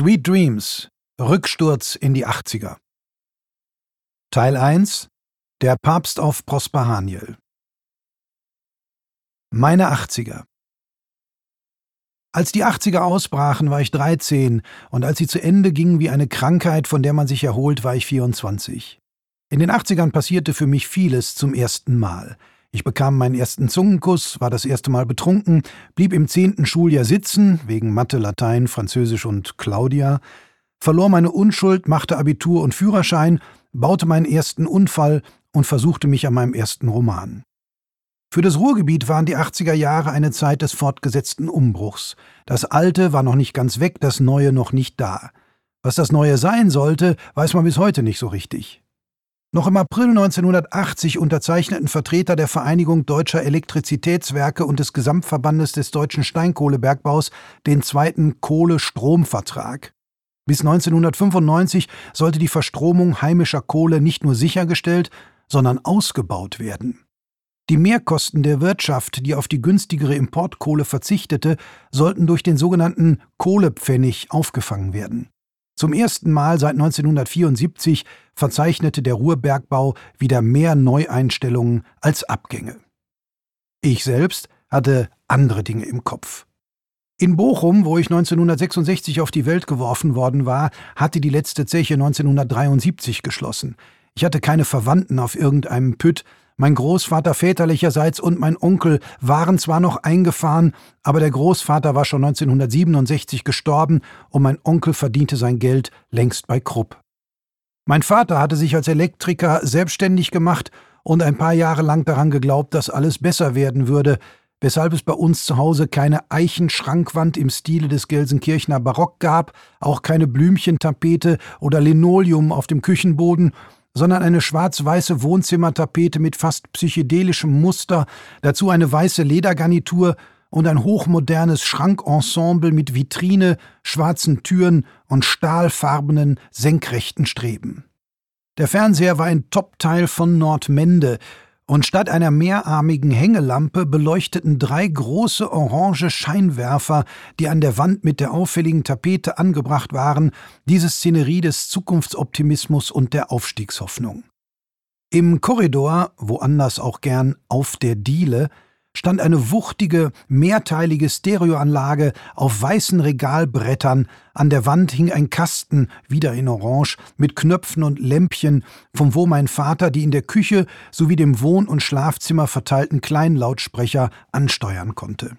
Sweet Dreams Rücksturz in die 80er Teil 1 Der Papst auf Prosper Haniel Meine 80er Als die 80er ausbrachen, war ich 13 und als sie zu Ende gingen wie eine Krankheit, von der man sich erholt, war ich 24. In den 80ern passierte für mich vieles zum ersten Mal. Ich bekam meinen ersten Zungenkuss, war das erste Mal betrunken, blieb im zehnten Schuljahr sitzen, wegen Mathe, Latein, Französisch und Claudia, verlor meine Unschuld, machte Abitur und Führerschein, baute meinen ersten Unfall und versuchte mich an meinem ersten Roman. Für das Ruhrgebiet waren die 80er Jahre eine Zeit des fortgesetzten Umbruchs. Das Alte war noch nicht ganz weg, das Neue noch nicht da. Was das Neue sein sollte, weiß man bis heute nicht so richtig. Noch im April 1980 unterzeichneten Vertreter der Vereinigung Deutscher Elektrizitätswerke und des Gesamtverbandes des deutschen Steinkohlebergbaus den zweiten Kohle-Strom-Vertrag. Bis 1995 sollte die Verstromung heimischer Kohle nicht nur sichergestellt, sondern ausgebaut werden. Die Mehrkosten der Wirtschaft, die auf die günstigere Importkohle verzichtete, sollten durch den sogenannten Kohlepfennig aufgefangen werden. Zum ersten Mal seit 1974 verzeichnete der Ruhrbergbau wieder mehr Neueinstellungen als Abgänge. Ich selbst hatte andere Dinge im Kopf. In Bochum, wo ich 1966 auf die Welt geworfen worden war, hatte die letzte Zeche 1973 geschlossen. Ich hatte keine Verwandten auf irgendeinem Pütt, mein Großvater väterlicherseits und mein Onkel waren zwar noch eingefahren, aber der Großvater war schon 1967 gestorben und mein Onkel verdiente sein Geld längst bei Krupp. Mein Vater hatte sich als Elektriker selbstständig gemacht und ein paar Jahre lang daran geglaubt, dass alles besser werden würde, weshalb es bei uns zu Hause keine Eichenschrankwand im Stile des Gelsenkirchener Barock gab, auch keine Blümchentapete oder Linoleum auf dem Küchenboden sondern eine schwarz-weiße Wohnzimmertapete mit fast psychedelischem Muster, dazu eine weiße Ledergarnitur und ein hochmodernes Schrankensemble mit Vitrine, schwarzen Türen und stahlfarbenen, senkrechten Streben. Der Fernseher war ein Top-Teil von Nordmende, und statt einer mehrarmigen Hängelampe beleuchteten drei große orange Scheinwerfer, die an der Wand mit der auffälligen Tapete angebracht waren, diese Szenerie des Zukunftsoptimismus und der Aufstiegshoffnung. Im Korridor, woanders auch gern auf der Diele, stand eine wuchtige, mehrteilige Stereoanlage auf weißen Regalbrettern, an der Wand hing ein Kasten, wieder in Orange, mit Knöpfen und Lämpchen, von wo mein Vater die in der Küche sowie dem Wohn- und Schlafzimmer verteilten Kleinlautsprecher ansteuern konnte.